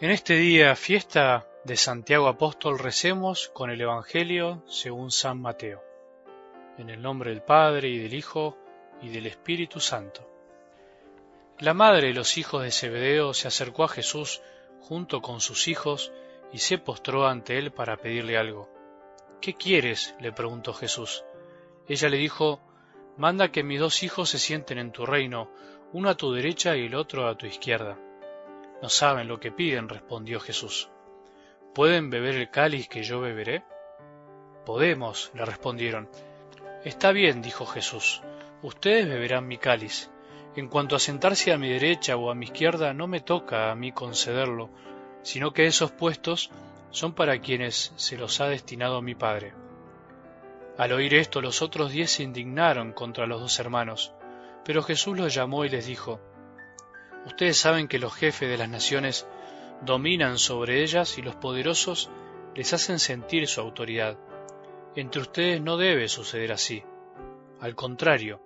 En este día, fiesta de Santiago Apóstol, recemos con el Evangelio según San Mateo. En el nombre del Padre y del Hijo y del Espíritu Santo. La madre de los hijos de Zebedeo se acercó a Jesús junto con sus hijos y se postró ante él para pedirle algo. ¿Qué quieres? le preguntó Jesús. Ella le dijo, Manda que mis dos hijos se sienten en tu reino, uno a tu derecha y el otro a tu izquierda. No saben lo que piden, respondió Jesús. ¿Pueden beber el cáliz que yo beberé? Podemos, le respondieron. Está bien, dijo Jesús, ustedes beberán mi cáliz. En cuanto a sentarse a mi derecha o a mi izquierda, no me toca a mí concederlo, sino que esos puestos son para quienes se los ha destinado mi Padre. Al oír esto, los otros diez se indignaron contra los dos hermanos, pero Jesús los llamó y les dijo, Ustedes saben que los jefes de las naciones dominan sobre ellas y los poderosos les hacen sentir su autoridad. Entre ustedes no debe suceder así. Al contrario,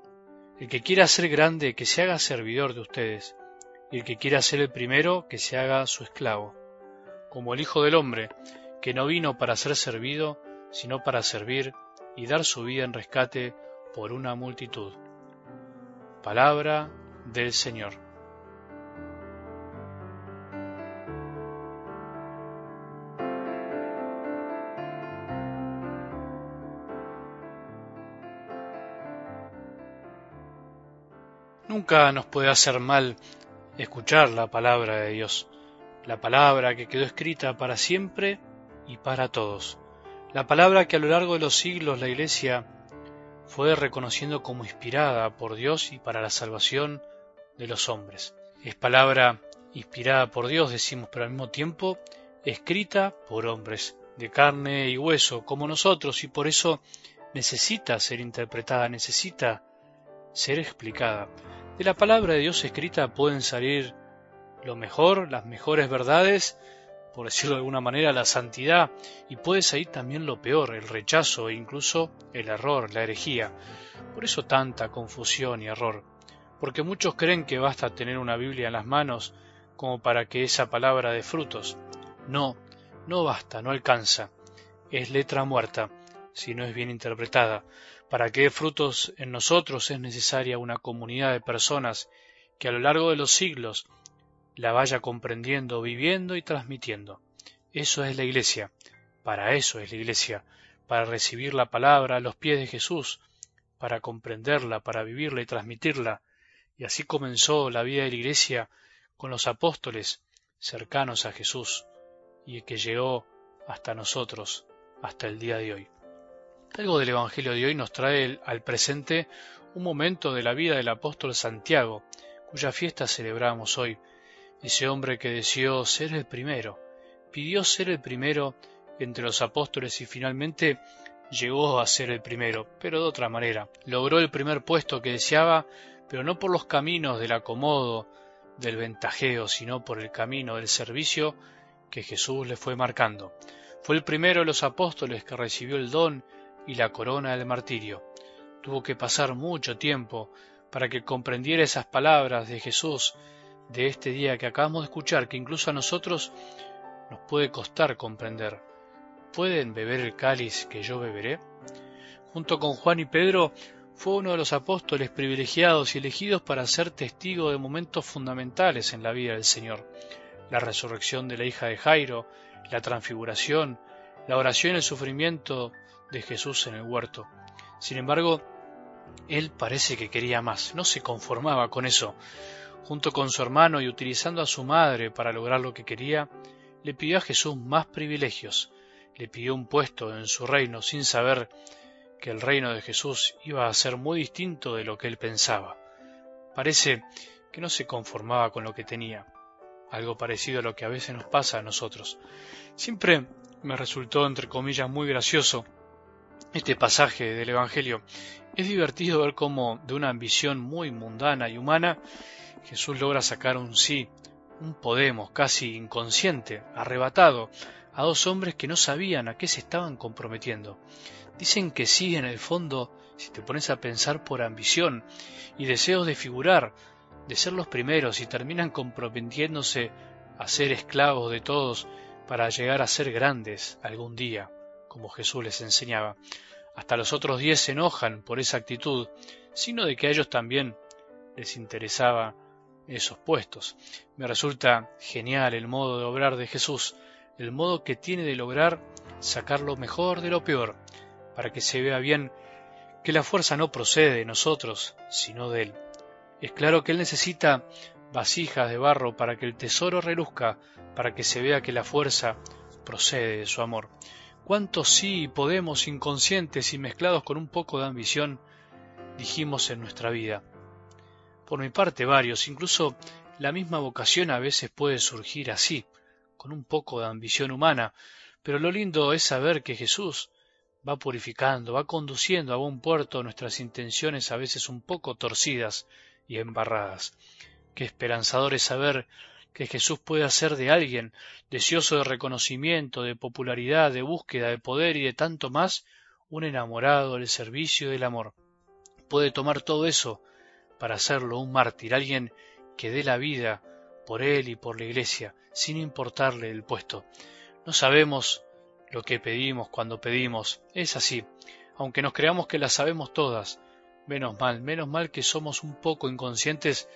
el que quiera ser grande, que se haga servidor de ustedes, y el que quiera ser el primero, que se haga su esclavo, como el Hijo del Hombre, que no vino para ser servido, sino para servir y dar su vida en rescate por una multitud. Palabra del Señor. Nunca nos puede hacer mal escuchar la palabra de Dios, la palabra que quedó escrita para siempre y para todos, la palabra que a lo largo de los siglos la Iglesia fue reconociendo como inspirada por Dios y para la salvación de los hombres. Es palabra inspirada por Dios, decimos, pero al mismo tiempo escrita por hombres de carne y hueso como nosotros y por eso necesita ser interpretada, necesita ser explicada. De la palabra de Dios escrita pueden salir lo mejor, las mejores verdades, por decirlo de alguna manera, la santidad, y puede salir también lo peor, el rechazo e incluso el error, la herejía. Por eso tanta confusión y error, porque muchos creen que basta tener una Biblia en las manos como para que esa palabra dé frutos. No, no basta, no alcanza. Es letra muerta, si no es bien interpretada. Para que dé frutos en nosotros es necesaria una comunidad de personas que a lo largo de los siglos la vaya comprendiendo, viviendo y transmitiendo. Eso es la Iglesia. Para eso es la Iglesia, para recibir la palabra a los pies de Jesús, para comprenderla, para vivirla y transmitirla. Y así comenzó la vida de la Iglesia con los apóstoles cercanos a Jesús y que llegó hasta nosotros, hasta el día de hoy. Algo del Evangelio de hoy nos trae al presente un momento de la vida del apóstol Santiago, cuya fiesta celebramos hoy. Ese hombre que deseó ser el primero, pidió ser el primero entre los apóstoles y finalmente llegó a ser el primero, pero de otra manera. Logró el primer puesto que deseaba, pero no por los caminos del acomodo, del ventajeo, sino por el camino del servicio que Jesús le fue marcando. Fue el primero de los apóstoles que recibió el don y la corona del martirio. Tuvo que pasar mucho tiempo para que comprendiera esas palabras de Jesús de este día que acabamos de escuchar, que incluso a nosotros nos puede costar comprender. ¿Pueden beber el cáliz que yo beberé? Junto con Juan y Pedro, fue uno de los apóstoles privilegiados y elegidos para ser testigo de momentos fundamentales en la vida del Señor. La resurrección de la hija de Jairo, la transfiguración, la oración y el sufrimiento de Jesús en el huerto. Sin embargo, él parece que quería más, no se conformaba con eso. Junto con su hermano y utilizando a su madre para lograr lo que quería, le pidió a Jesús más privilegios, le pidió un puesto en su reino sin saber que el reino de Jesús iba a ser muy distinto de lo que él pensaba. Parece que no se conformaba con lo que tenía, algo parecido a lo que a veces nos pasa a nosotros. Siempre me resultó, entre comillas, muy gracioso este pasaje del Evangelio. Es divertido ver cómo de una ambición muy mundana y humana Jesús logra sacar un sí, un podemos casi inconsciente, arrebatado, a dos hombres que no sabían a qué se estaban comprometiendo. Dicen que sí en el fondo, si te pones a pensar por ambición y deseos de figurar, de ser los primeros y terminan comprometiéndose a ser esclavos de todos para llegar a ser grandes algún día, como Jesús les enseñaba. Hasta los otros diez se enojan por esa actitud, sino de que a ellos también les interesaba esos puestos. Me resulta genial el modo de obrar de Jesús, el modo que tiene de lograr sacar lo mejor de lo peor, para que se vea bien que la fuerza no procede de nosotros, sino de Él. Es claro que Él necesita vasijas de barro para que el tesoro reluzca, para que se vea que la fuerza procede de su amor. ¿Cuántos sí podemos, inconscientes y mezclados con un poco de ambición, dijimos en nuestra vida? Por mi parte, varios, incluso la misma vocación a veces puede surgir así, con un poco de ambición humana, pero lo lindo es saber que Jesús va purificando, va conduciendo a buen puerto nuestras intenciones a veces un poco torcidas y embarradas. Qué esperanzador es saber que Jesús puede hacer de alguien deseoso de reconocimiento, de popularidad, de búsqueda de poder y de tanto más, un enamorado del servicio y del amor. Puede tomar todo eso para hacerlo un mártir, alguien que dé la vida por él y por la iglesia, sin importarle el puesto. No sabemos lo que pedimos cuando pedimos, es así, aunque nos creamos que las sabemos todas, menos mal, menos mal que somos un poco inconscientes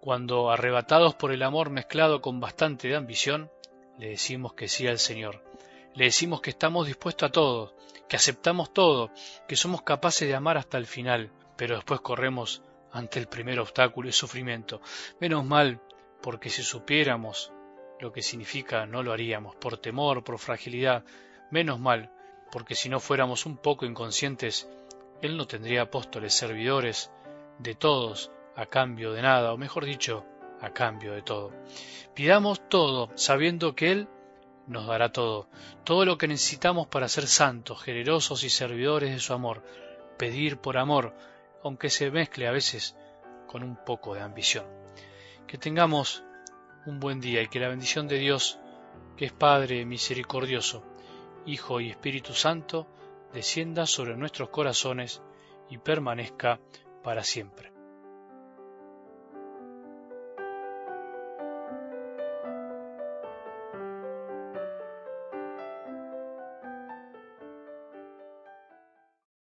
cuando, arrebatados por el amor mezclado con bastante de ambición, le decimos que sí al Señor. Le decimos que estamos dispuestos a todo, que aceptamos todo, que somos capaces de amar hasta el final, pero después corremos ante el primer obstáculo y sufrimiento. Menos mal, porque si supiéramos lo que significa no lo haríamos, por temor, por fragilidad. Menos mal, porque si no fuéramos un poco inconscientes, Él no tendría apóstoles servidores de todos, a cambio de nada, o mejor dicho, a cambio de todo. Pidamos todo, sabiendo que Él nos dará todo, todo lo que necesitamos para ser santos, generosos y servidores de su amor, pedir por amor, aunque se mezcle a veces con un poco de ambición. Que tengamos un buen día y que la bendición de Dios, que es Padre misericordioso, Hijo y Espíritu Santo, descienda sobre nuestros corazones y permanezca para siempre.